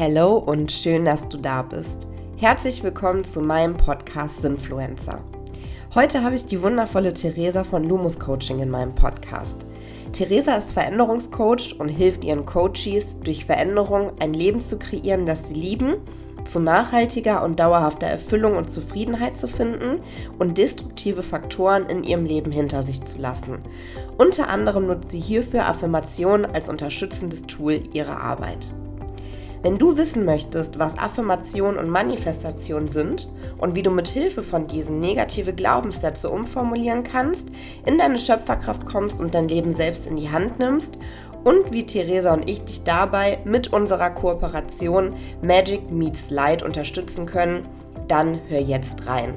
Hello und schön, dass du da bist. Herzlich willkommen zu meinem Podcast Sinfluencer. Heute habe ich die wundervolle Theresa von Lumus Coaching in meinem Podcast. Theresa ist Veränderungscoach und hilft ihren Coaches, durch Veränderung ein Leben zu kreieren, das sie lieben, zu nachhaltiger und dauerhafter Erfüllung und Zufriedenheit zu finden und destruktive Faktoren in ihrem Leben hinter sich zu lassen. Unter anderem nutzt sie hierfür Affirmationen als unterstützendes Tool ihrer Arbeit. Wenn du wissen möchtest, was Affirmation und Manifestation sind und wie du mit Hilfe von diesen negative Glaubenssätze umformulieren kannst, in deine Schöpferkraft kommst und dein Leben selbst in die Hand nimmst und wie Theresa und ich dich dabei mit unserer Kooperation Magic Meets Light unterstützen können, dann hör jetzt rein.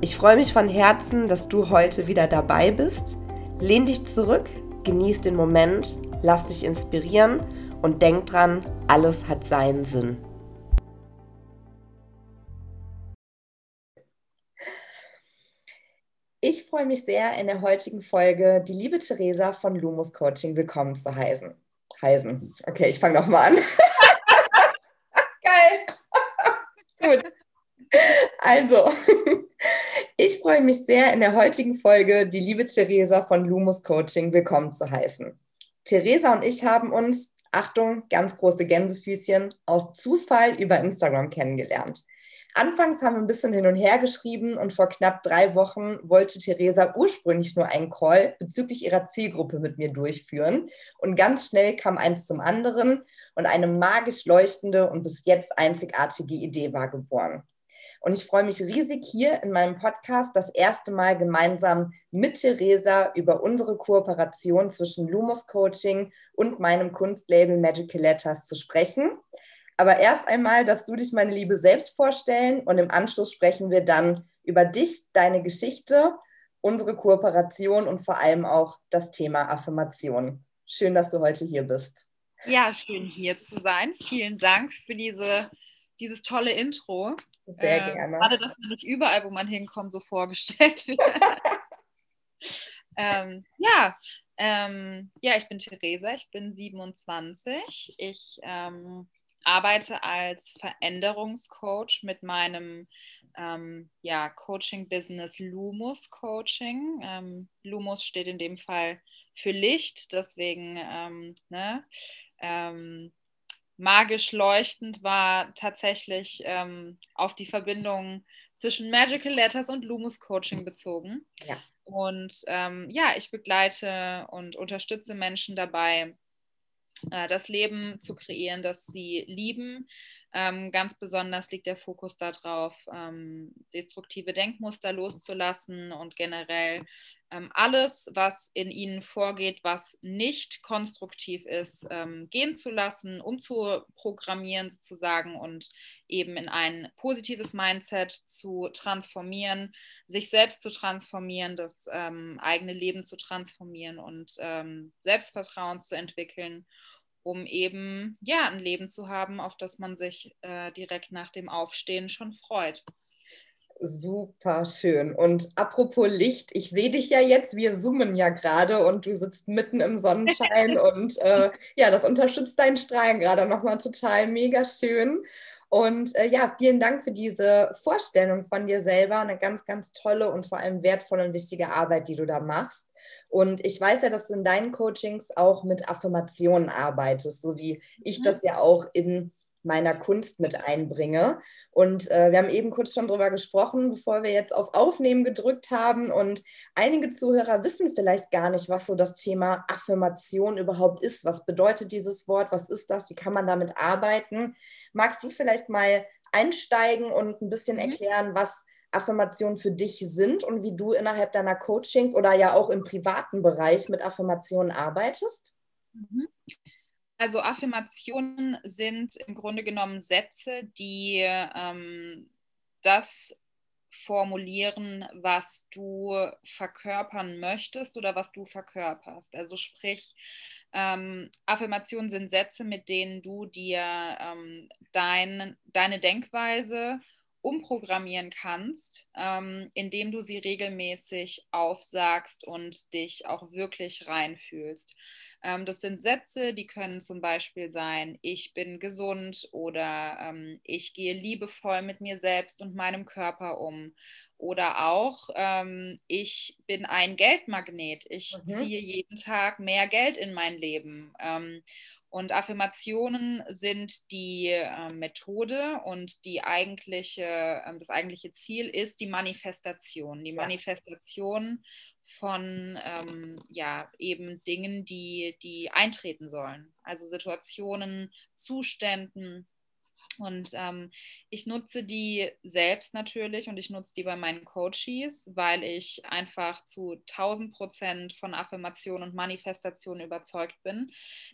Ich freue mich von Herzen, dass du heute wieder dabei bist. Lehn dich zurück, genieß den Moment, lass dich inspirieren und denk dran, alles hat seinen Sinn. Ich freue mich sehr, in der heutigen Folge die liebe Theresa von Lumus Coaching willkommen zu heißen. Heisen. Okay, ich fange nochmal an. Geil. Gut. Also, ich freue mich sehr, in der heutigen Folge die liebe Theresa von Lumus Coaching willkommen zu heißen. Theresa und ich haben uns Achtung, ganz große Gänsefüßchen, aus Zufall über Instagram kennengelernt. Anfangs haben wir ein bisschen hin und her geschrieben und vor knapp drei Wochen wollte Theresa ursprünglich nur einen Call bezüglich ihrer Zielgruppe mit mir durchführen. Und ganz schnell kam eins zum anderen und eine magisch leuchtende und bis jetzt einzigartige Idee war geboren. Und ich freue mich riesig hier in meinem Podcast das erste Mal gemeinsam mit Theresa über unsere Kooperation zwischen Lumos Coaching und meinem Kunstlabel Magical Letters zu sprechen. Aber erst einmal dass du dich, meine Liebe, selbst vorstellen und im Anschluss sprechen wir dann über dich, deine Geschichte, unsere Kooperation und vor allem auch das Thema Affirmation. Schön, dass du heute hier bist. Ja, schön hier zu sein. Vielen Dank für diese, dieses tolle Intro. Sehr ähm, gerne. Gerade, dass man nicht überall, wo man hinkommt, so vorgestellt wird. ähm, ja, ähm, ja, ich bin Theresa, ich bin 27. Ich ähm, arbeite als Veränderungscoach mit meinem ähm, ja, Coaching-Business Lumos Coaching. Ähm, Lumos steht in dem Fall für Licht, deswegen ne, magisch leuchtend war tatsächlich ähm, auf die Verbindung zwischen Magical Letters und Lumos Coaching bezogen. Ja. Und ähm, ja, ich begleite und unterstütze Menschen dabei, äh, das Leben zu kreieren, das sie lieben. Ähm, ganz besonders liegt der Fokus darauf, ähm, destruktive Denkmuster loszulassen und generell alles, was in ihnen vorgeht, was nicht konstruktiv ist, ähm, gehen zu lassen, umzuprogrammieren sozusagen und eben in ein positives Mindset zu transformieren, sich selbst zu transformieren, das ähm, eigene Leben zu transformieren und ähm, Selbstvertrauen zu entwickeln um eben ja ein Leben zu haben, auf das man sich äh, direkt nach dem Aufstehen schon freut. Super schön. Und apropos Licht, ich sehe dich ja jetzt, wir zoomen ja gerade und du sitzt mitten im Sonnenschein und äh, ja, das unterstützt deinen Strahlen gerade nochmal total mega schön. Und äh, ja, vielen Dank für diese Vorstellung von dir selber. Eine ganz, ganz tolle und vor allem wertvolle und wichtige Arbeit, die du da machst. Und ich weiß ja, dass du in deinen Coachings auch mit Affirmationen arbeitest, so wie ich mhm. das ja auch in meiner Kunst mit einbringe. Und äh, wir haben eben kurz schon drüber gesprochen, bevor wir jetzt auf Aufnehmen gedrückt haben. Und einige Zuhörer wissen vielleicht gar nicht, was so das Thema Affirmation überhaupt ist. Was bedeutet dieses Wort? Was ist das? Wie kann man damit arbeiten? Magst du vielleicht mal einsteigen und ein bisschen mhm. erklären, was Affirmationen für dich sind und wie du innerhalb deiner Coachings oder ja auch im privaten Bereich mit Affirmationen arbeitest? Mhm. Also Affirmationen sind im Grunde genommen Sätze, die ähm, das formulieren, was du verkörpern möchtest oder was du verkörperst. Also sprich, ähm, Affirmationen sind Sätze, mit denen du dir ähm, dein, deine Denkweise umprogrammieren kannst, ähm, indem du sie regelmäßig aufsagst und dich auch wirklich reinfühlst. Ähm, das sind Sätze, die können zum Beispiel sein, ich bin gesund oder ähm, ich gehe liebevoll mit mir selbst und meinem Körper um. Oder auch, ähm, ich bin ein Geldmagnet, ich mhm. ziehe jeden Tag mehr Geld in mein Leben. Und Affirmationen sind die äh, Methode und die eigentliche, äh, das eigentliche Ziel ist die Manifestation. Die ja. Manifestation von ähm, ja, eben Dingen, die, die eintreten sollen. Also Situationen, Zuständen, und ähm, ich nutze die selbst natürlich und ich nutze die bei meinen Coaches, weil ich einfach zu 1000 Prozent von Affirmation und Manifestation überzeugt bin.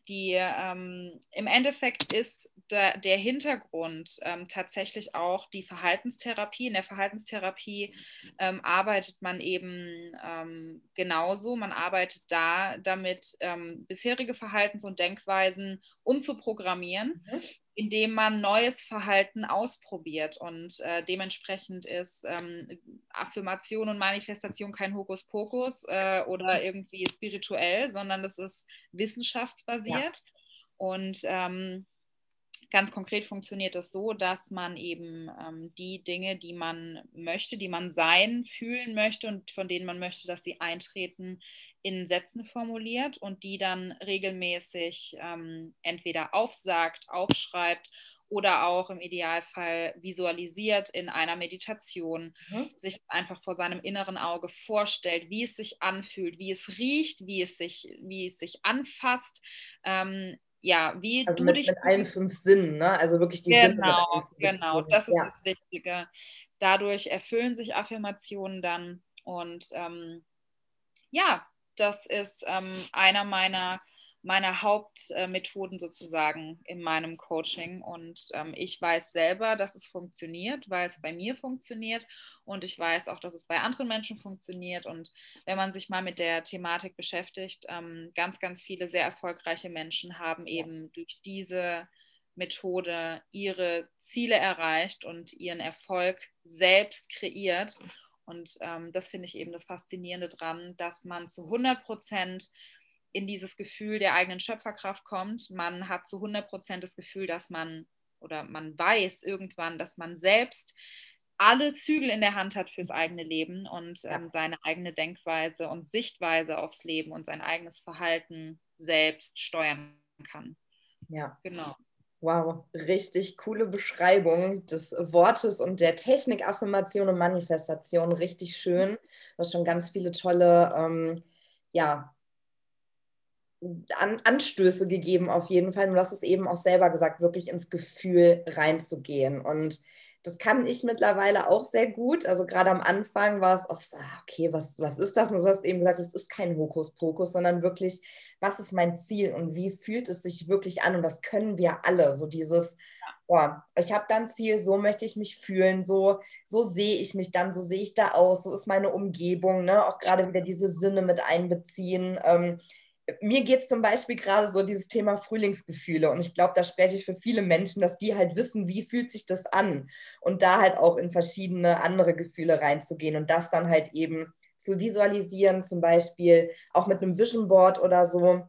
Die ähm, im Endeffekt ist der, der Hintergrund ähm, tatsächlich auch die Verhaltenstherapie. In der Verhaltenstherapie ähm, arbeitet man eben ähm, genauso. Man arbeitet da damit, ähm, bisherige Verhaltens- und Denkweisen umzuprogrammieren. Mhm indem man neues Verhalten ausprobiert. Und äh, dementsprechend ist ähm, Affirmation und Manifestation kein Hokuspokus äh, oder irgendwie spirituell, sondern das ist wissenschaftsbasiert. Ja. Und ähm, Ganz konkret funktioniert es so, dass man eben ähm, die Dinge, die man möchte, die man sein, fühlen möchte und von denen man möchte, dass sie eintreten, in Sätzen formuliert und die dann regelmäßig ähm, entweder aufsagt, aufschreibt oder auch im Idealfall visualisiert in einer Meditation, mhm. sich einfach vor seinem inneren Auge vorstellt, wie es sich anfühlt, wie es riecht, wie es sich, wie es sich anfasst, ähm, ja, wie also du mit, dich. Mit allen fünf Sinnen, ne? Also wirklich die genau, Sinne. Genau, das ist ja. das Wichtige. Dadurch erfüllen sich Affirmationen dann und ähm, ja, das ist ähm, einer meiner meiner Hauptmethoden sozusagen in meinem Coaching. Und ähm, ich weiß selber, dass es funktioniert, weil es bei mir funktioniert. Und ich weiß auch, dass es bei anderen Menschen funktioniert. Und wenn man sich mal mit der Thematik beschäftigt, ähm, ganz, ganz viele sehr erfolgreiche Menschen haben eben durch diese Methode ihre Ziele erreicht und ihren Erfolg selbst kreiert. Und ähm, das finde ich eben das Faszinierende dran, dass man zu 100 Prozent in dieses Gefühl der eigenen Schöpferkraft kommt. Man hat zu 100 Prozent das Gefühl, dass man oder man weiß irgendwann, dass man selbst alle Zügel in der Hand hat fürs eigene Leben und ähm, seine eigene Denkweise und Sichtweise aufs Leben und sein eigenes Verhalten selbst steuern kann. Ja, genau. Wow, richtig coole Beschreibung des Wortes und der Technik Affirmation und Manifestation. Richtig schön. Du hast schon ganz viele tolle ähm, ja, an, Anstöße gegeben auf jeden Fall. Und du hast es eben auch selber gesagt, wirklich ins Gefühl reinzugehen. Und das kann ich mittlerweile auch sehr gut. Also gerade am Anfang war es auch so, ah, okay, was, was ist das? Und du hast eben gesagt, es ist kein Hokuspokus, sondern wirklich, was ist mein Ziel und wie fühlt es sich wirklich an? Und das können wir alle. So dieses, boah, ich habe dann ein Ziel, so möchte ich mich fühlen, so, so sehe ich mich dann, so sehe ich da aus, so ist meine Umgebung, ne? auch gerade wieder diese Sinne mit einbeziehen. Ähm, mir geht es zum Beispiel gerade so dieses Thema Frühlingsgefühle und ich glaube, da spreche ich für viele Menschen, dass die halt wissen, wie fühlt sich das an und da halt auch in verschiedene andere Gefühle reinzugehen und das dann halt eben zu visualisieren, zum Beispiel auch mit einem Vision Board oder so.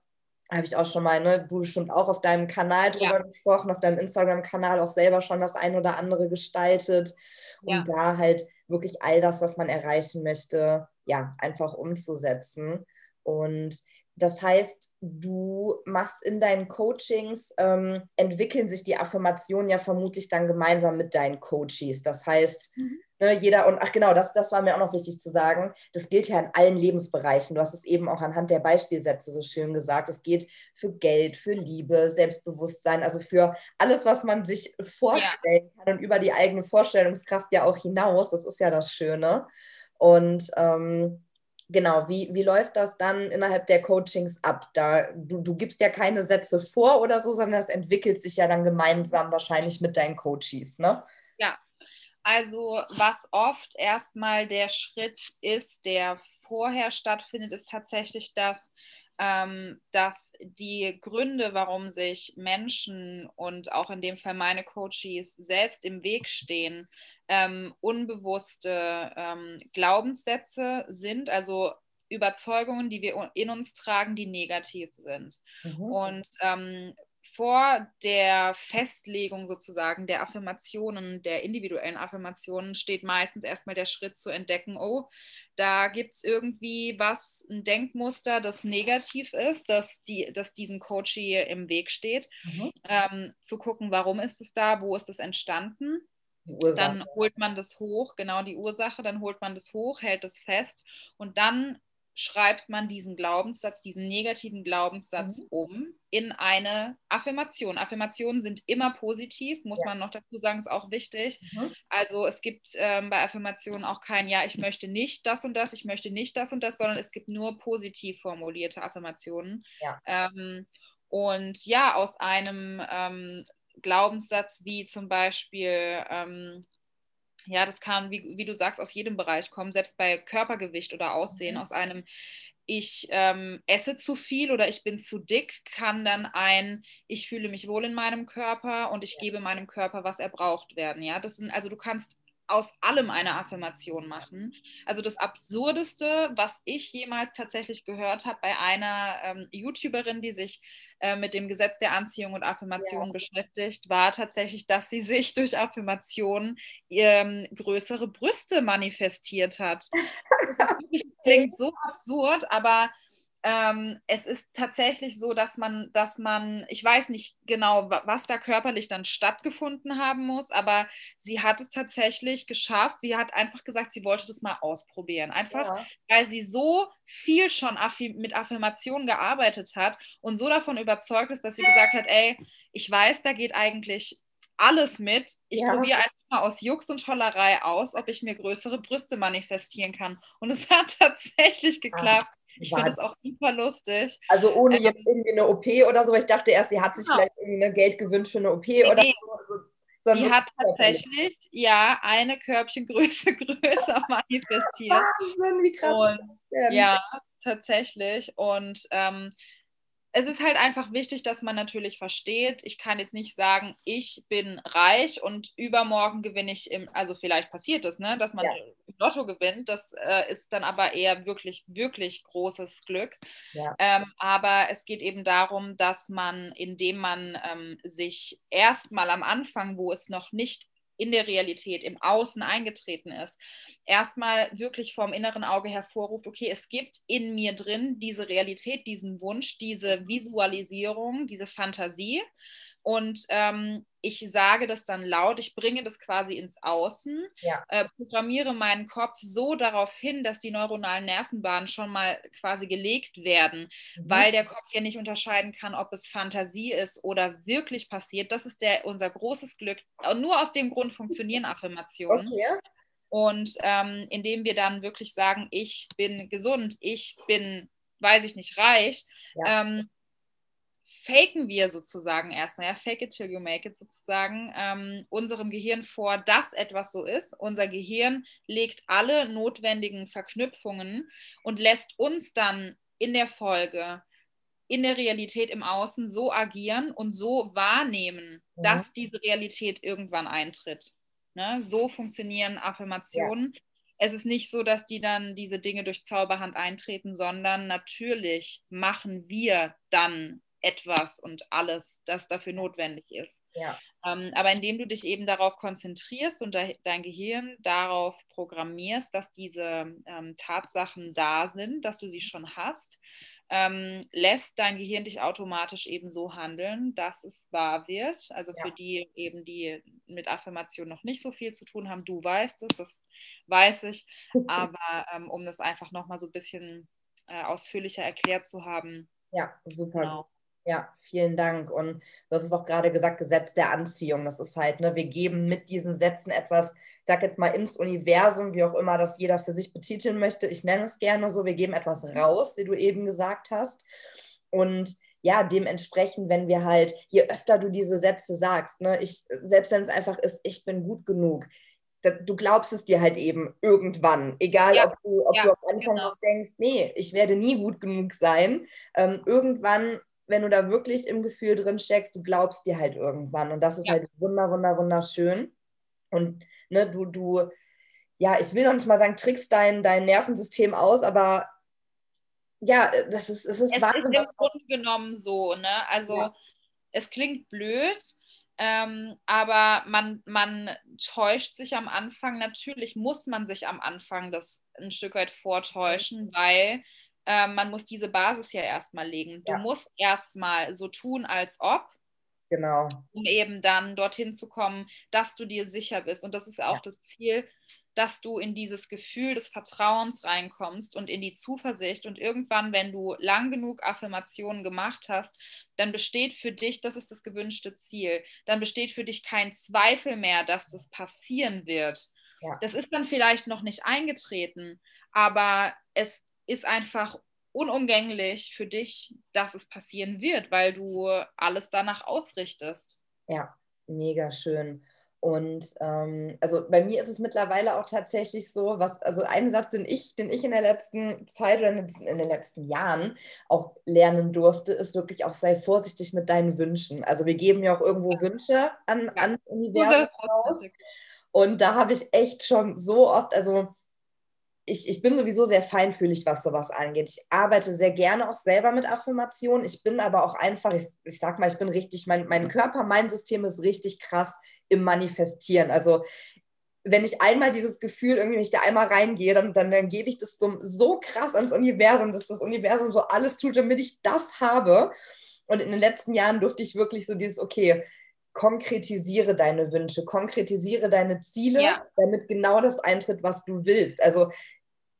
Habe ich auch schon mal, ne, du bestimmt auch auf deinem Kanal drüber ja. gesprochen, auf deinem Instagram-Kanal auch selber schon das ein oder andere gestaltet, um ja. da halt wirklich all das, was man erreichen möchte, ja, einfach umzusetzen. Und das heißt, du machst in deinen Coachings, ähm, entwickeln sich die Affirmationen ja vermutlich dann gemeinsam mit deinen Coaches. Das heißt, mhm. ne, jeder, und ach genau, das, das war mir auch noch wichtig zu sagen, das gilt ja in allen Lebensbereichen. Du hast es eben auch anhand der Beispielsätze so schön gesagt. Es geht für Geld, für Liebe, Selbstbewusstsein, also für alles, was man sich vorstellen ja. kann und über die eigene Vorstellungskraft ja auch hinaus. Das ist ja das Schöne. Und ähm, genau, wie, wie läuft das dann innerhalb der Coachings ab? Da, du, du gibst ja keine Sätze vor oder so, sondern das entwickelt sich ja dann gemeinsam wahrscheinlich mit deinen Coaches, ne? Ja, also was oft erstmal der Schritt ist, der vorher stattfindet, ist tatsächlich, dass dass die Gründe, warum sich Menschen und auch in dem Fall meine Coaches selbst im Weg stehen, ähm, unbewusste ähm, Glaubenssätze sind, also Überzeugungen, die wir in uns tragen, die negativ sind. Mhm. Und ähm, vor der Festlegung sozusagen der Affirmationen, der individuellen Affirmationen, steht meistens erstmal der Schritt zu entdecken, oh, da gibt es irgendwie was, ein Denkmuster, das negativ ist, das, die, das diesem Coach hier im Weg steht. Mhm. Ähm, zu gucken, warum ist es da, wo ist es entstanden. Dann holt man das hoch, genau die Ursache, dann holt man das hoch, hält es fest und dann schreibt man diesen Glaubenssatz, diesen negativen Glaubenssatz mhm. um in eine Affirmation. Affirmationen sind immer positiv, muss ja. man noch dazu sagen, ist auch wichtig. Mhm. Also es gibt ähm, bei Affirmationen auch kein Ja, ich möchte nicht das und das, ich möchte nicht das und das, sondern es gibt nur positiv formulierte Affirmationen. Ja. Ähm, und ja, aus einem ähm, Glaubenssatz wie zum Beispiel, ähm, ja, das kann, wie, wie du sagst, aus jedem Bereich kommen, selbst bei Körpergewicht oder Aussehen, mhm. aus einem ich ähm, esse zu viel oder ich bin zu dick, kann dann ein, ich fühle mich wohl in meinem Körper und ich ja. gebe meinem Körper, was er braucht werden. Ja, das sind, also du kannst aus allem eine Affirmation machen. Also das Absurdeste, was ich jemals tatsächlich gehört habe bei einer ähm, YouTuberin, die sich äh, mit dem Gesetz der Anziehung und Affirmationen ja. beschäftigt, war tatsächlich, dass sie sich durch Affirmationen ähm, größere Brüste manifestiert hat. Das klingt so absurd, aber ähm, es ist tatsächlich so, dass man, dass man, ich weiß nicht genau, was da körperlich dann stattgefunden haben muss, aber sie hat es tatsächlich geschafft. Sie hat einfach gesagt, sie wollte das mal ausprobieren. Einfach, ja. weil sie so viel schon mit Affirmationen gearbeitet hat und so davon überzeugt ist, dass sie gesagt hat, ey, ich weiß, da geht eigentlich alles mit. Ich ja. probiere einfach mal aus Jux und Tollerei aus, ob ich mir größere Brüste manifestieren kann. Und es hat tatsächlich geklappt. Ich finde das auch super lustig. Also ohne ähm, jetzt irgendwie eine OP oder so. Ich dachte erst, sie hat sich genau. vielleicht irgendwie eine Geld gewünscht für eine OP nee, oder so. Sie hat tatsächlich, ja, eine Körbchengröße größer manifestiert. Wahnsinn, wie krass. Und, ja, tatsächlich. Und ähm, es ist halt einfach wichtig, dass man natürlich versteht, ich kann jetzt nicht sagen, ich bin reich und übermorgen gewinne ich im, also vielleicht passiert es, ne, dass man ja. im Lotto gewinnt, das äh, ist dann aber eher wirklich, wirklich großes Glück. Ja. Ähm, aber es geht eben darum, dass man, indem man ähm, sich erstmal am Anfang, wo es noch nicht in der Realität, im Außen eingetreten ist, erstmal wirklich vom inneren Auge hervorruft, okay, es gibt in mir drin diese Realität, diesen Wunsch, diese Visualisierung, diese Fantasie. Und ähm, ich sage das dann laut, ich bringe das quasi ins Außen, ja. äh, programmiere meinen Kopf so darauf hin, dass die neuronalen Nervenbahnen schon mal quasi gelegt werden, mhm. weil der Kopf ja nicht unterscheiden kann, ob es Fantasie ist oder wirklich passiert. Das ist der, unser großes Glück. Und nur aus dem Grund funktionieren Affirmationen. Okay. Und ähm, indem wir dann wirklich sagen, ich bin gesund, ich bin, weiß ich nicht, reich, ja. ähm, faken wir sozusagen erstmal, ja, fake it till you make it sozusagen, ähm, unserem Gehirn vor, dass etwas so ist. Unser Gehirn legt alle notwendigen Verknüpfungen und lässt uns dann in der Folge in der Realität im Außen so agieren und so wahrnehmen, mhm. dass diese Realität irgendwann eintritt. Ne? So funktionieren Affirmationen. Ja. Es ist nicht so, dass die dann diese Dinge durch Zauberhand eintreten, sondern natürlich machen wir dann etwas und alles, das dafür notwendig ist. Ja. Ähm, aber indem du dich eben darauf konzentrierst und de dein Gehirn darauf programmierst, dass diese ähm, Tatsachen da sind, dass du sie schon hast, ähm, lässt dein Gehirn dich automatisch eben so handeln, dass es wahr wird. Also ja. für die eben, die mit Affirmation noch nicht so viel zu tun haben, du weißt es, das weiß ich. Aber ähm, um das einfach nochmal so ein bisschen äh, ausführlicher erklärt zu haben. Ja, super. Genau. Ja, vielen Dank. Und du hast es auch gerade gesagt, Gesetz der Anziehung. Das ist halt, ne, wir geben mit diesen Sätzen etwas, ich sag jetzt mal ins Universum, wie auch immer das jeder für sich betiteln möchte. Ich nenne es gerne so, wir geben etwas raus, wie du eben gesagt hast. Und ja, dementsprechend, wenn wir halt, je öfter du diese Sätze sagst, ne, ich, selbst wenn es einfach ist, ich bin gut genug, du glaubst es dir halt eben irgendwann. Egal, ja. ob, du, ob ja, du am Anfang genau. denkst, nee, ich werde nie gut genug sein. Ähm, irgendwann, wenn du da wirklich im Gefühl drin steckst, du glaubst dir halt irgendwann. Und das ist ja. halt wunder, wunder, wunderschön. Und ne, du, du, ja, ich will noch nicht mal sagen, trickst dein, dein Nervensystem aus, aber ja, das ist, es ist es Wahnsinn. Ist im Grunde genommen so, ne? Also es klingt blöd, ähm, aber man, man täuscht sich am Anfang. Natürlich muss man sich am Anfang das ein Stück weit vortäuschen, weil äh, man muss diese Basis ja erstmal legen. Du ja. musst erstmal so tun, als ob. Genau. Um eben dann dorthin zu kommen, dass du dir sicher bist. Und das ist auch ja. das Ziel dass du in dieses Gefühl des Vertrauens reinkommst und in die Zuversicht. Und irgendwann, wenn du lang genug Affirmationen gemacht hast, dann besteht für dich, das ist das gewünschte Ziel, dann besteht für dich kein Zweifel mehr, dass das passieren wird. Ja. Das ist dann vielleicht noch nicht eingetreten, aber es ist einfach unumgänglich für dich, dass es passieren wird, weil du alles danach ausrichtest. Ja, mega schön. Und ähm, also bei mir ist es mittlerweile auch tatsächlich so, was, also ein Satz, den ich, den ich in der letzten Zeit oder in den letzten Jahren auch lernen durfte, ist wirklich auch sei vorsichtig mit deinen Wünschen. Also wir geben ja auch irgendwo Wünsche an, ja. an Universum raus. Und da habe ich echt schon so oft, also ich, ich bin sowieso sehr feinfühlig, was sowas angeht. Ich arbeite sehr gerne auch selber mit Affirmationen. Ich bin aber auch einfach, ich, ich sag mal, ich bin richtig, mein, mein Körper, mein System ist richtig krass im Manifestieren. Also wenn ich einmal dieses Gefühl irgendwie, wenn ich da einmal reingehe, dann, dann, dann gebe ich das so, so krass ans Universum, dass das Universum so alles tut, damit ich das habe. Und in den letzten Jahren durfte ich wirklich so dieses, okay, konkretisiere deine Wünsche, konkretisiere deine Ziele, ja. damit genau das eintritt, was du willst. Also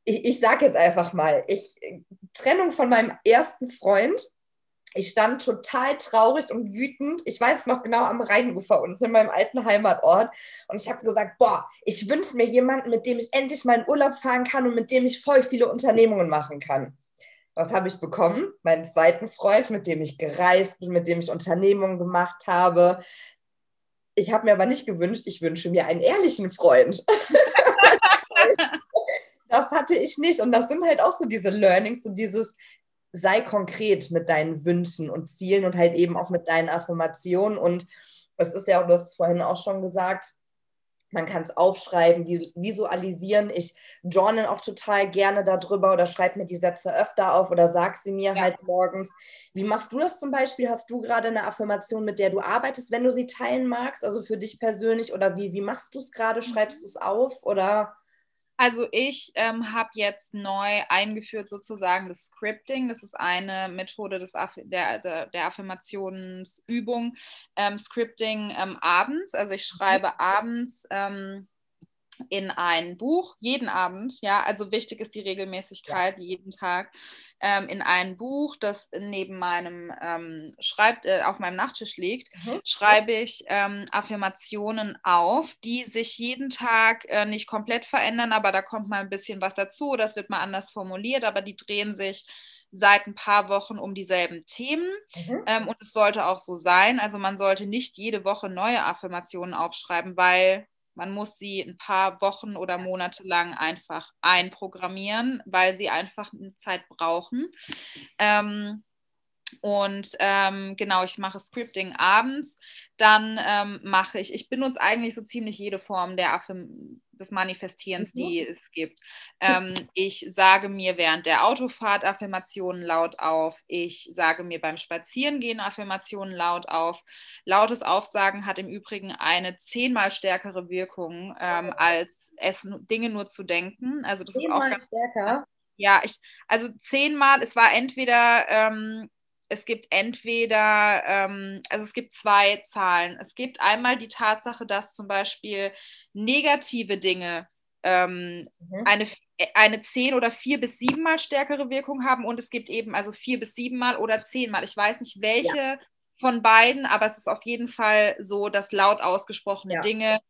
ich, ich sage jetzt einfach mal, ich Trennung von meinem ersten Freund. Ich stand total traurig und wütend. Ich weiß noch genau am Rheinufer unten in meinem alten Heimatort. Und ich habe gesagt, boah, ich wünsche mir jemanden, mit dem ich endlich mal in Urlaub fahren kann und mit dem ich voll viele Unternehmungen machen kann. Was habe ich bekommen? Meinen zweiten Freund, mit dem ich gereist bin, mit dem ich Unternehmungen gemacht habe. Ich habe mir aber nicht gewünscht, ich wünsche mir einen ehrlichen Freund. das hatte ich nicht. Und das sind halt auch so diese Learnings, so dieses sei konkret mit deinen Wünschen und Zielen und halt eben auch mit deinen Affirmationen. Und es ist ja du hast es vorhin auch schon gesagt, man kann es aufschreiben, visualisieren. Ich journal auch total gerne darüber oder schreibe mir die Sätze öfter auf oder sag sie mir ja. halt morgens. Wie machst du das zum Beispiel? Hast du gerade eine Affirmation, mit der du arbeitest, wenn du sie teilen magst, also für dich persönlich? Oder wie, wie machst du es gerade? Mhm. Schreibst du es auf oder? Also ich ähm, habe jetzt neu eingeführt sozusagen das Scripting. Das ist eine Methode des Aff der, der, der Affirmationsübung. Ähm, Scripting ähm, abends. Also ich schreibe mhm. abends ähm, in ein Buch, jeden Abend, ja, also wichtig ist die Regelmäßigkeit, ja. jeden Tag, ähm, in ein Buch, das neben meinem ähm, Schreib äh, auf meinem Nachttisch liegt, mhm. schreibe ich ähm, Affirmationen auf, die sich jeden Tag äh, nicht komplett verändern, aber da kommt mal ein bisschen was dazu, das wird mal anders formuliert, aber die drehen sich seit ein paar Wochen um dieselben Themen. Mhm. Ähm, und es sollte auch so sein. Also man sollte nicht jede Woche neue Affirmationen aufschreiben, weil man muss sie ein paar Wochen oder Monate lang einfach einprogrammieren, weil sie einfach eine Zeit brauchen. Ähm, und ähm, genau, ich mache Scripting abends. Dann ähm, mache ich, ich benutze eigentlich so ziemlich jede Form der Affirm des Manifestierens, mhm. die es gibt. Ähm, ich sage mir während der Autofahrt Affirmationen laut auf. Ich sage mir beim Spazierengehen Affirmationen laut auf. Lautes Aufsagen hat im Übrigen eine zehnmal stärkere Wirkung, ähm, oh. als es Dinge nur zu denken. Also das zehnmal ist auch ganz stärker. Ja, ich, also zehnmal, es war entweder ähm, es gibt entweder, ähm, also es gibt zwei Zahlen. Es gibt einmal die Tatsache, dass zum Beispiel negative Dinge ähm, mhm. eine, eine zehn oder vier bis siebenmal stärkere Wirkung haben und es gibt eben also vier bis siebenmal oder zehnmal. Ich weiß nicht, welche ja. von beiden, aber es ist auf jeden Fall so, dass laut ausgesprochene ja. Dinge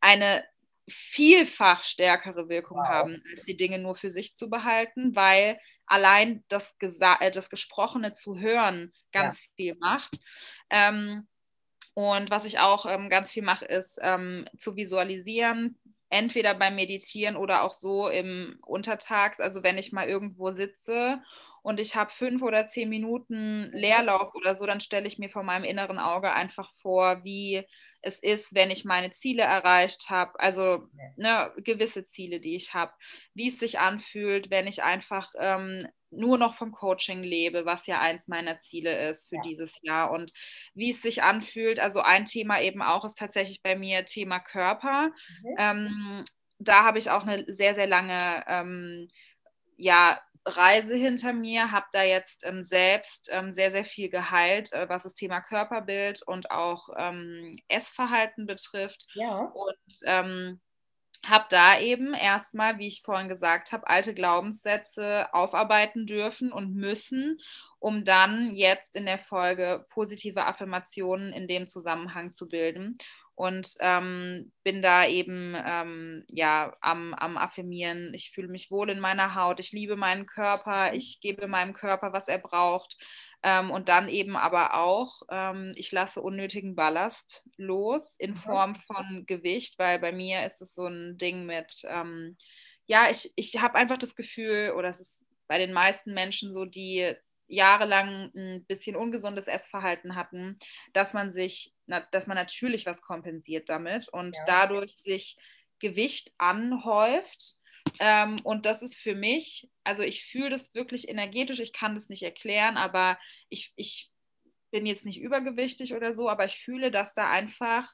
eine vielfach stärkere Wirkung wow. haben, als die Dinge nur für sich zu behalten, weil allein das, Gesa äh, das Gesprochene zu hören ganz ja. viel macht. Ähm, und was ich auch ähm, ganz viel mache, ist ähm, zu visualisieren, entweder beim Meditieren oder auch so im Untertags, also wenn ich mal irgendwo sitze und ich habe fünf oder zehn Minuten Leerlauf oder so, dann stelle ich mir vor meinem inneren Auge einfach vor, wie es ist, wenn ich meine Ziele erreicht habe, also ne, gewisse Ziele, die ich habe, wie es sich anfühlt, wenn ich einfach ähm, nur noch vom Coaching lebe, was ja eins meiner Ziele ist für ja. dieses Jahr und wie es sich anfühlt. Also ein Thema eben auch ist tatsächlich bei mir Thema Körper. Mhm. Ähm, da habe ich auch eine sehr, sehr lange ähm, ja, Reise hinter mir, habe da jetzt ähm, selbst ähm, sehr, sehr viel geheilt, äh, was das Thema Körperbild und auch ähm, Essverhalten betrifft. Ja. Und ähm, habe da eben erstmal, wie ich vorhin gesagt habe, alte Glaubenssätze aufarbeiten dürfen und müssen, um dann jetzt in der Folge positive Affirmationen in dem Zusammenhang zu bilden und ähm, bin da eben ähm, ja am, am Affirmieren. Ich fühle mich wohl in meiner Haut, ich liebe meinen Körper, mhm. ich gebe meinem Körper, was er braucht. Ähm, und dann eben aber auch, ähm, ich lasse unnötigen Ballast los in Form von Gewicht, weil bei mir ist es so ein Ding mit, ähm, ja, ich, ich habe einfach das Gefühl, oder es ist bei den meisten Menschen so, die jahrelang ein bisschen ungesundes Essverhalten hatten, dass man sich, dass man natürlich was kompensiert damit und ja. dadurch sich Gewicht anhäuft. Ähm, und das ist für mich, also ich fühle das wirklich energetisch, ich kann das nicht erklären, aber ich, ich bin jetzt nicht übergewichtig oder so, aber ich fühle, dass da einfach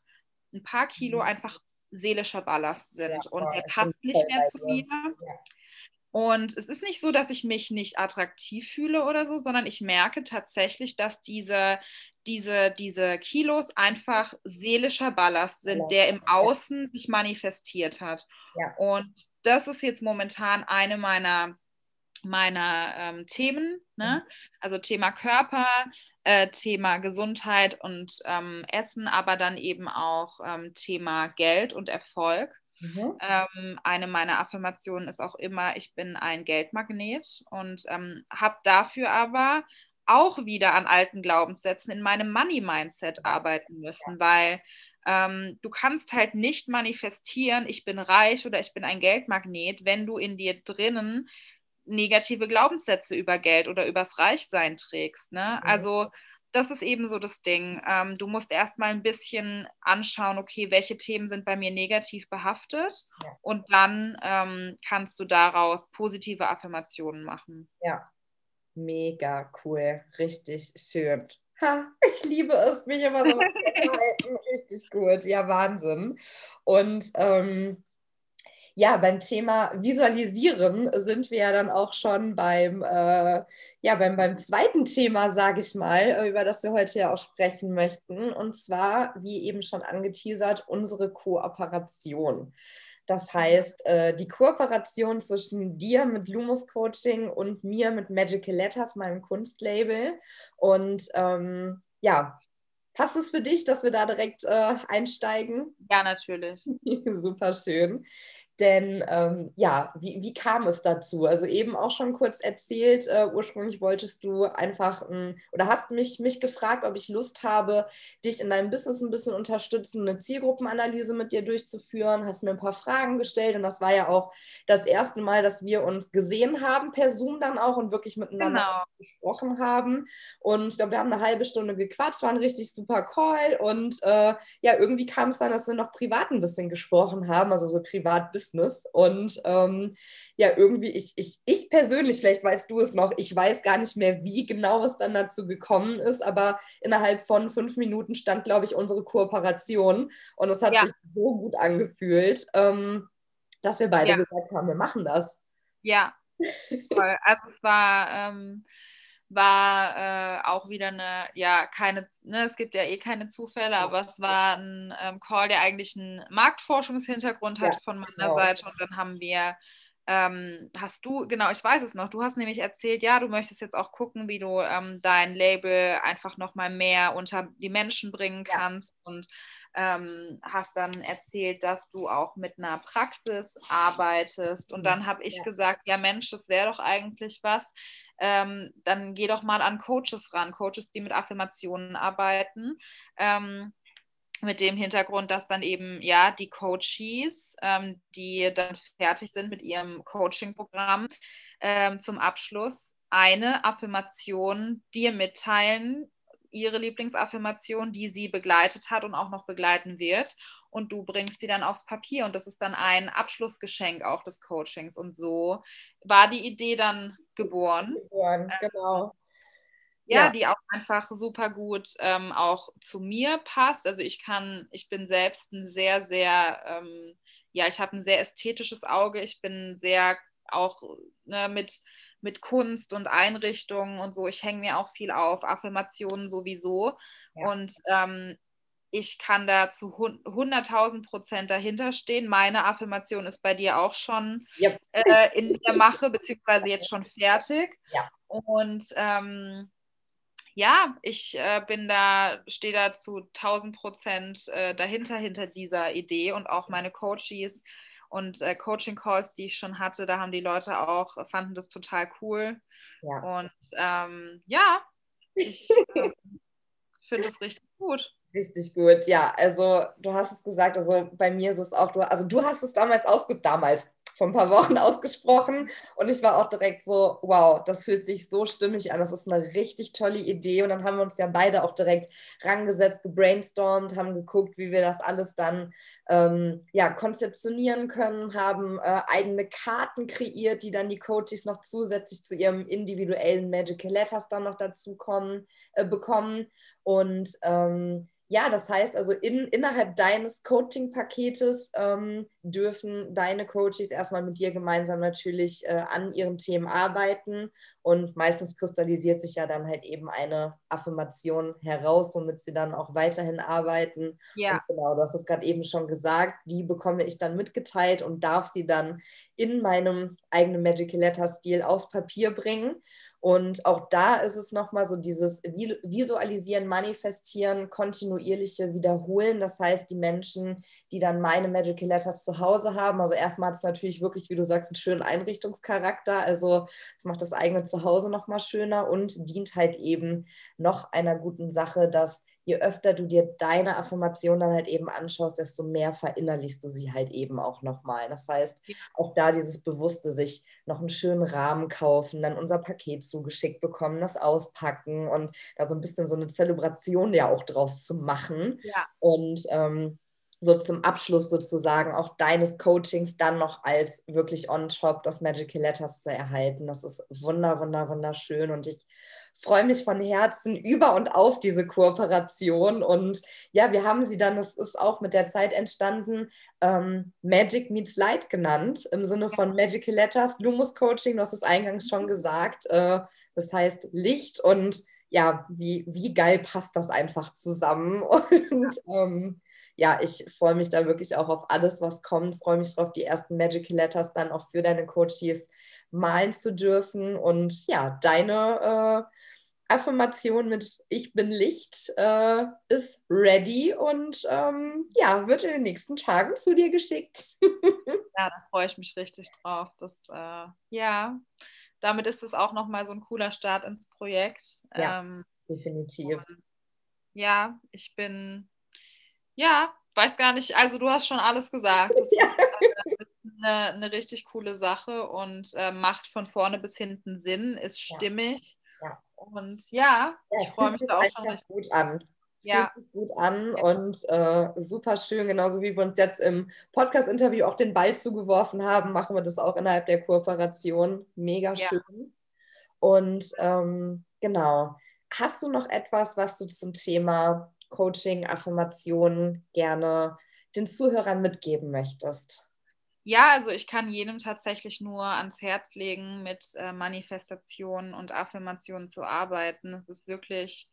ein paar Kilo mhm. einfach seelischer Ballast sind ja, und der passt nicht mehr zu mir. Ja. Und es ist nicht so, dass ich mich nicht attraktiv fühle oder so, sondern ich merke tatsächlich, dass diese, diese, diese Kilos einfach seelischer Ballast sind, der im Außen sich manifestiert hat. Ja. Und das ist jetzt momentan eine meiner meiner ähm, Themen, ne? Mhm. also Thema Körper, äh, Thema Gesundheit und ähm, Essen, aber dann eben auch ähm, Thema Geld und Erfolg. Mhm. Ähm, eine meiner Affirmationen ist auch immer, ich bin ein Geldmagnet und ähm, habe dafür aber auch wieder an alten Glaubenssätzen in meinem Money-Mindset arbeiten müssen, weil ähm, du kannst halt nicht manifestieren, ich bin reich oder ich bin ein Geldmagnet, wenn du in dir drinnen negative Glaubenssätze über Geld oder übers Reichsein trägst. Ne? Mhm. Also das ist eben so das Ding. Ähm, du musst erstmal ein bisschen anschauen, okay, welche Themen sind bei mir negativ behaftet ja. und dann ähm, kannst du daraus positive Affirmationen machen. Ja, mega cool, richtig schön. Ha, ich liebe es, mich immer so zu halten. Richtig gut, ja, Wahnsinn. Und ähm, ja, beim Thema Visualisieren sind wir ja dann auch schon beim, äh, ja, beim, beim zweiten Thema, sage ich mal, über das wir heute ja auch sprechen möchten. Und zwar, wie eben schon angeteasert, unsere Kooperation. Das heißt, äh, die Kooperation zwischen dir mit Lumos Coaching und mir mit Magical Letters, meinem Kunstlabel. Und ähm, ja, Passt es für dich, dass wir da direkt äh, einsteigen? Ja, natürlich. Super schön. Denn ähm, ja, wie, wie kam es dazu? Also eben auch schon kurz erzählt, äh, ursprünglich wolltest du einfach ähm, oder hast mich, mich gefragt, ob ich Lust habe, dich in deinem Business ein bisschen unterstützen, eine Zielgruppenanalyse mit dir durchzuführen, hast mir ein paar Fragen gestellt und das war ja auch das erste Mal, dass wir uns gesehen haben, per Zoom dann auch und wirklich miteinander genau. gesprochen haben. Und ich glaube, wir haben eine halbe Stunde gequatscht, war ein richtig super Call und äh, ja, irgendwie kam es dann, dass wir noch privat ein bisschen gesprochen haben, also so privat bist Business. Und ähm, ja, irgendwie, ich, ich, ich persönlich, vielleicht weißt du es noch, ich weiß gar nicht mehr, wie genau es dann dazu gekommen ist, aber innerhalb von fünf Minuten stand, glaube ich, unsere Kooperation. Und es hat ja. sich so gut angefühlt, ähm, dass wir beide ja. gesagt haben, wir machen das. Ja. Also es war. Ähm war äh, auch wieder eine, ja, keine, ne, es gibt ja eh keine Zufälle, aber es war ein ähm, Call, der eigentlich einen Marktforschungshintergrund hat ja, von meiner genau. Seite und dann haben wir, ähm, hast du, genau, ich weiß es noch, du hast nämlich erzählt, ja, du möchtest jetzt auch gucken, wie du ähm, dein Label einfach nochmal mehr unter die Menschen bringen kannst ja. und ähm, hast dann erzählt, dass du auch mit einer Praxis arbeitest und mhm. dann habe ich ja. gesagt, ja Mensch, das wäre doch eigentlich was, ähm, dann geh doch mal an Coaches ran, Coaches, die mit Affirmationen arbeiten. Ähm, mit dem Hintergrund, dass dann eben ja die Coaches, ähm, die dann fertig sind mit ihrem Coaching-Programm ähm, zum Abschluss, eine Affirmation dir mitteilen, ihre Lieblingsaffirmation, die sie begleitet hat und auch noch begleiten wird. Und du bringst sie dann aufs Papier und das ist dann ein Abschlussgeschenk auch des Coachings. Und so war die Idee dann geboren. Geboren, ähm, genau ja, ja, die auch einfach super gut ähm, auch zu mir passt. Also ich kann, ich bin selbst ein sehr, sehr, ähm, ja, ich habe ein sehr ästhetisches Auge. Ich bin sehr auch ne, mit, mit Kunst und Einrichtungen und so. Ich hänge mir auch viel auf, Affirmationen sowieso. Ja. Und ähm, ich kann da zu 100.000 Prozent dahinter stehen. Meine Affirmation ist bei dir auch schon yep. äh, in der Mache, beziehungsweise jetzt schon fertig. Ja. Und ähm, ja, ich äh, bin da, stehe da zu 1000 Prozent äh, dahinter, hinter dieser Idee und auch meine Coaches und äh, Coaching-Calls, die ich schon hatte, da haben die Leute auch, äh, fanden das total cool. Ja. Und ähm, ja, ich äh, finde es richtig gut. Richtig gut, ja. Also du hast es gesagt, also bei mir ist es auch, du, also du hast es damals ausge damals vor ein paar Wochen ausgesprochen und ich war auch direkt so, wow, das fühlt sich so stimmig an, das ist eine richtig tolle Idee und dann haben wir uns ja beide auch direkt rangesetzt, gebrainstormt, haben geguckt, wie wir das alles dann ähm, ja, konzeptionieren können, haben äh, eigene Karten kreiert, die dann die Coaches noch zusätzlich zu ihrem individuellen Magical Letters dann noch dazu kommen, äh, bekommen und ähm, ja, das heißt also, in, innerhalb deines Coaching-Paketes ähm, dürfen deine Coaches erstmal mit dir gemeinsam natürlich äh, an ihren Themen arbeiten. Und meistens kristallisiert sich ja dann halt eben eine Affirmation heraus, womit sie dann auch weiterhin arbeiten. Ja. Und genau, du hast es gerade eben schon gesagt, die bekomme ich dann mitgeteilt und darf sie dann in meinem eigenen Magical Letter-Stil aufs Papier bringen. Und auch da ist es nochmal so dieses Visualisieren, Manifestieren, kontinuierliche Wiederholen. Das heißt, die Menschen, die dann meine Magical Letters zu Hause haben, also erstmal hat es natürlich wirklich, wie du sagst, einen schönen Einrichtungscharakter. Also es macht das eigene Zuhause nochmal schöner und dient halt eben noch einer guten Sache, dass je öfter du dir deine Affirmation dann halt eben anschaust, desto mehr verinnerlichst du sie halt eben auch nochmal. Das heißt, auch da dieses Bewusste, sich noch einen schönen Rahmen kaufen, dann unser Paket zugeschickt bekommen, das auspacken und da so ein bisschen so eine Zelebration ja auch draus zu machen. Ja. Und ähm, so zum Abschluss sozusagen auch deines Coachings dann noch als wirklich on top das Magical Letters zu erhalten. Das ist wunder, wunder, wunderschön und ich freue mich von Herzen über und auf diese Kooperation. Und ja, wir haben sie dann, das ist auch mit der Zeit entstanden, ähm, Magic Meets Light genannt, im Sinne von Magical Letters, Lumus Coaching, du hast es eingangs schon gesagt. Äh, das heißt Licht und ja, wie, wie geil passt das einfach zusammen. Und ähm, ja, ich freue mich da wirklich auch auf alles, was kommt. Freue mich darauf, die ersten Magical Letters dann auch für deine Coaches malen zu dürfen. Und ja, deine äh, Affirmation mit Ich bin Licht äh, ist ready und ähm, ja, wird in den nächsten Tagen zu dir geschickt. ja, da freue ich mich richtig drauf. Das, äh, ja, damit ist es auch nochmal so ein cooler Start ins Projekt. Ja, ähm, definitiv. ja, ich bin, ja, weiß gar nicht, also du hast schon alles gesagt. Das ja. ist eine, eine, richtig coole Sache und äh, macht von vorne bis hinten Sinn, ist stimmig. Und ja, ja ich freue mich da auch schon richtig. gut an. Ja. gut an ja. und äh, super schön, genauso wie wir uns jetzt im Podcast-Interview auch den Ball zugeworfen haben, machen wir das auch innerhalb der Kooperation. Mega schön. Ja. Und ähm, genau, hast du noch etwas, was du zum Thema Coaching, Affirmationen gerne den Zuhörern mitgeben möchtest? Ja, also ich kann jedem tatsächlich nur ans Herz legen, mit äh, Manifestationen und Affirmationen zu arbeiten. Es ist wirklich,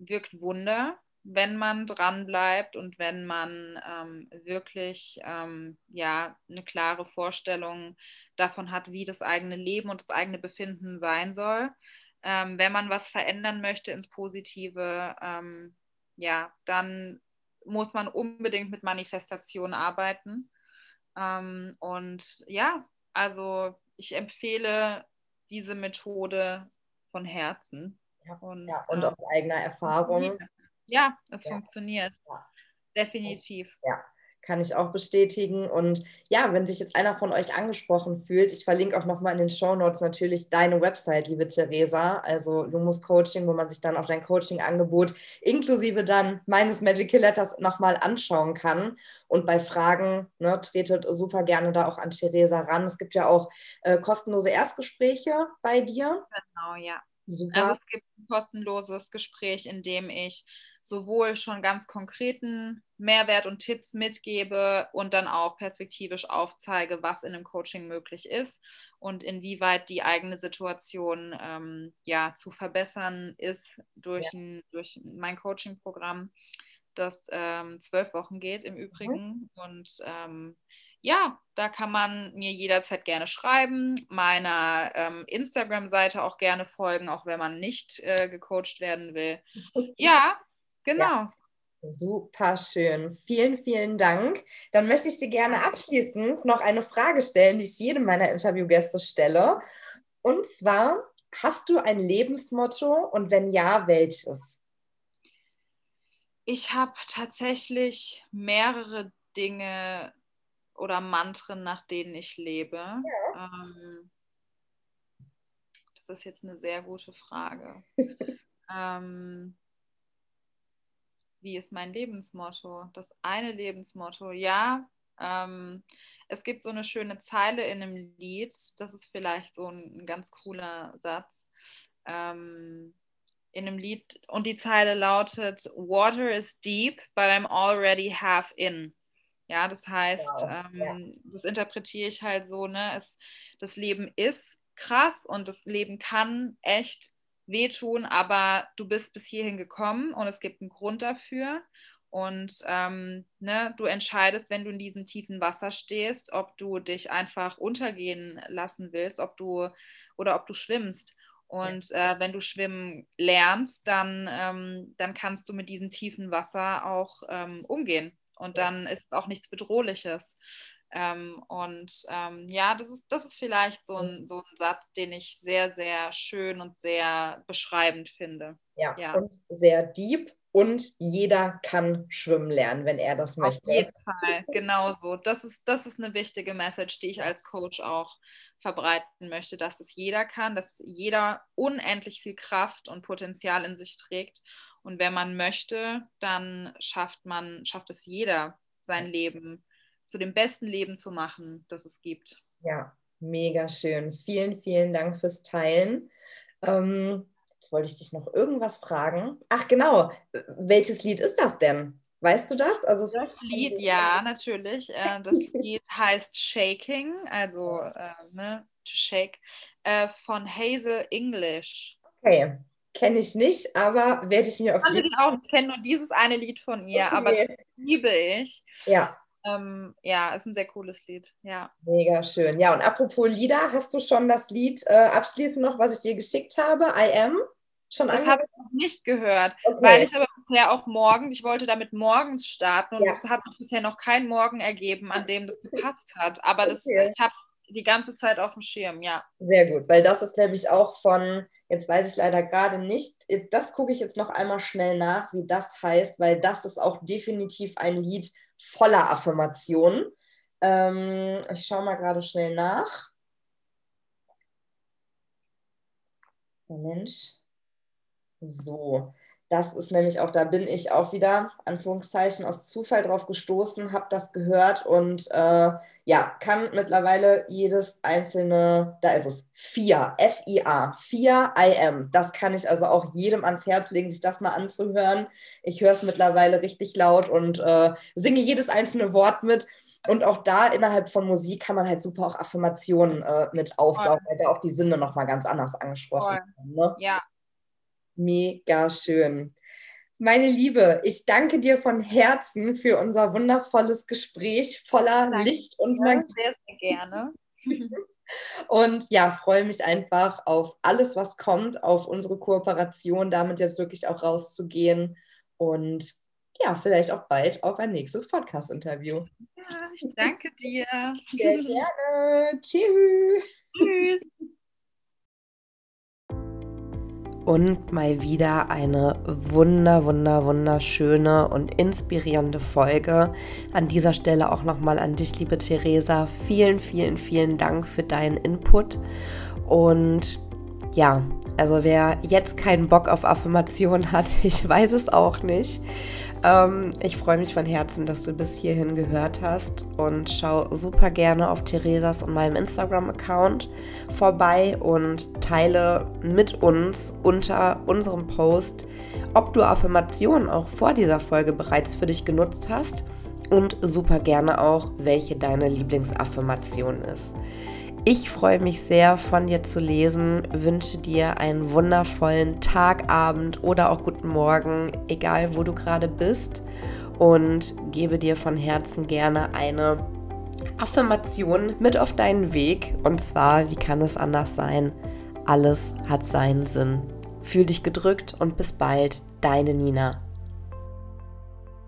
wirkt Wunder, wenn man dran bleibt und wenn man ähm, wirklich ähm, ja, eine klare Vorstellung davon hat, wie das eigene Leben und das eigene Befinden sein soll. Ähm, wenn man was verändern möchte ins Positive, ähm, ja, dann muss man unbedingt mit Manifestationen arbeiten ähm, und ja, also ich empfehle diese Methode von Herzen. Ja, und, ja, und ähm, aus eigener Erfahrung. Ja, es ja. funktioniert. Ja. Definitiv. Ja, kann ich auch bestätigen. Und ja, wenn sich jetzt einer von euch angesprochen fühlt, ich verlinke auch nochmal in den Show Notes natürlich deine Website, liebe Theresa, also Lumus Coaching, wo man sich dann auch dein Coaching-Angebot inklusive dann meines Magical Letters nochmal anschauen kann. Und bei Fragen ne, tretet super gerne da auch an Theresa ran. Es gibt ja auch äh, kostenlose Erstgespräche bei dir. Genau, ja. Super. Also es gibt ein kostenloses Gespräch, in dem ich sowohl schon ganz konkreten Mehrwert und Tipps mitgebe und dann auch perspektivisch aufzeige, was in einem Coaching möglich ist und inwieweit die eigene Situation ähm, ja, zu verbessern ist durch, ja. ein, durch mein Coaching-Programm, das ähm, zwölf Wochen geht im Übrigen. Mhm. Und ähm, ja, da kann man mir jederzeit gerne schreiben, meiner ähm, Instagram-Seite auch gerne folgen, auch wenn man nicht äh, gecoacht werden will. Ja, Genau. Ja. Super schön. Vielen, vielen Dank. Dann möchte ich dir gerne abschließend noch eine Frage stellen, die ich jedem meiner Interviewgäste stelle. Und zwar, hast du ein Lebensmotto und wenn ja, welches? Ich habe tatsächlich mehrere Dinge oder Mantren, nach denen ich lebe. Ja. Ähm, das ist jetzt eine sehr gute Frage. ähm, wie ist mein Lebensmotto? Das eine Lebensmotto, ja. Ähm, es gibt so eine schöne Zeile in einem Lied, das ist vielleicht so ein, ein ganz cooler Satz. Ähm, in einem Lied und die Zeile lautet: Water is deep, but I'm already half in. Ja, das heißt, ähm, ja. das interpretiere ich halt so, ne? Es, das Leben ist krass und das Leben kann echt wehtun, aber du bist bis hierhin gekommen und es gibt einen Grund dafür. Und ähm, ne, du entscheidest, wenn du in diesem tiefen Wasser stehst, ob du dich einfach untergehen lassen willst, ob du oder ob du schwimmst. Und ja. äh, wenn du schwimmen lernst, dann, ähm, dann kannst du mit diesem tiefen Wasser auch ähm, umgehen. Und dann ist es auch nichts Bedrohliches. Ähm, und ähm, ja, das ist, das ist vielleicht so ein, so ein Satz, den ich sehr, sehr schön und sehr beschreibend finde. Ja, ja. und sehr deep und jeder kann schwimmen lernen, wenn er das möchte. Auf jeden Fall, genau so. Das ist, das ist eine wichtige Message, die ich als Coach auch verbreiten möchte, dass es jeder kann, dass jeder unendlich viel Kraft und Potenzial in sich trägt. Und wenn man möchte, dann schafft man, schafft es jeder, sein Leben zu dem besten Leben zu machen, das es gibt. Ja, mega schön. Vielen, vielen Dank fürs Teilen. Ähm, jetzt wollte ich dich noch irgendwas fragen. Ach genau, welches Lied ist das denn? Weißt du das? Also das Lied, ja, natürlich. Äh, das Lied heißt Shaking, also äh, ne, to shake, äh, von Hazel English. Okay, kenne ich nicht, aber werde ich mir auf jeden Fall. Ich kenne nur dieses eine Lied von ihr, okay. aber das liebe ich. Ja. Ähm, ja, ist ein sehr cooles Lied, ja. Mega schön. Ja, und apropos Lieder, hast du schon das Lied äh, abschließend noch, was ich dir geschickt habe, I Am? Schon das habe ich noch nicht gehört, okay. weil ich aber bisher auch morgens, ich wollte damit morgens starten und es ja. hat sich bisher noch kein Morgen ergeben, an dem das gepasst hat. Aber das, okay. ich habe die ganze Zeit auf dem Schirm, ja. Sehr gut, weil das ist nämlich auch von, jetzt weiß ich leider gerade nicht, das gucke ich jetzt noch einmal schnell nach, wie das heißt, weil das ist auch definitiv ein Lied, voller Affirmationen. Ähm, ich schaue mal gerade schnell nach. Mensch. So, das ist nämlich auch, da bin ich auch wieder, Anführungszeichen, aus Zufall drauf gestoßen, habe das gehört und äh, ja, kann mittlerweile jedes einzelne, da ist es, FIA, F-I-A, FIA I-M. Das kann ich also auch jedem ans Herz legen, sich das mal anzuhören. Ich höre es mittlerweile richtig laut und äh, singe jedes einzelne Wort mit. Und auch da innerhalb von Musik kann man halt super auch Affirmationen äh, mit aufsaugen, weil da auch die Sinne nochmal ganz anders angesprochen werden. Ne? Ja, mega schön. Meine Liebe, ich danke dir von Herzen für unser wundervolles Gespräch voller danke. Licht und Magie. Sehr, sehr gerne. Und ja, freue mich einfach auf alles, was kommt, auf unsere Kooperation, damit jetzt wirklich auch rauszugehen und ja, vielleicht auch bald auf ein nächstes Podcast-Interview. Ja, ich danke dir. Sehr gerne. Tschüss. Tschüss. Und mal wieder eine wunder, wunder, wunderschöne und inspirierende Folge. An dieser Stelle auch nochmal an dich, liebe Theresa. Vielen, vielen, vielen Dank für deinen Input und ja, also wer jetzt keinen Bock auf Affirmation hat, ich weiß es auch nicht. Ähm, ich freue mich von Herzen, dass du bis hierhin gehört hast und schau super gerne auf Theresas und meinem Instagram-Account vorbei und teile mit uns unter unserem Post, ob du Affirmationen auch vor dieser Folge bereits für dich genutzt hast und super gerne auch, welche deine Lieblingsaffirmation ist. Ich freue mich sehr, von dir zu lesen, wünsche dir einen wundervollen Tag, Abend oder auch guten Morgen, egal wo du gerade bist und gebe dir von Herzen gerne eine Affirmation mit auf deinen Weg. Und zwar, wie kann es anders sein? Alles hat seinen Sinn. Fühl dich gedrückt und bis bald, deine Nina.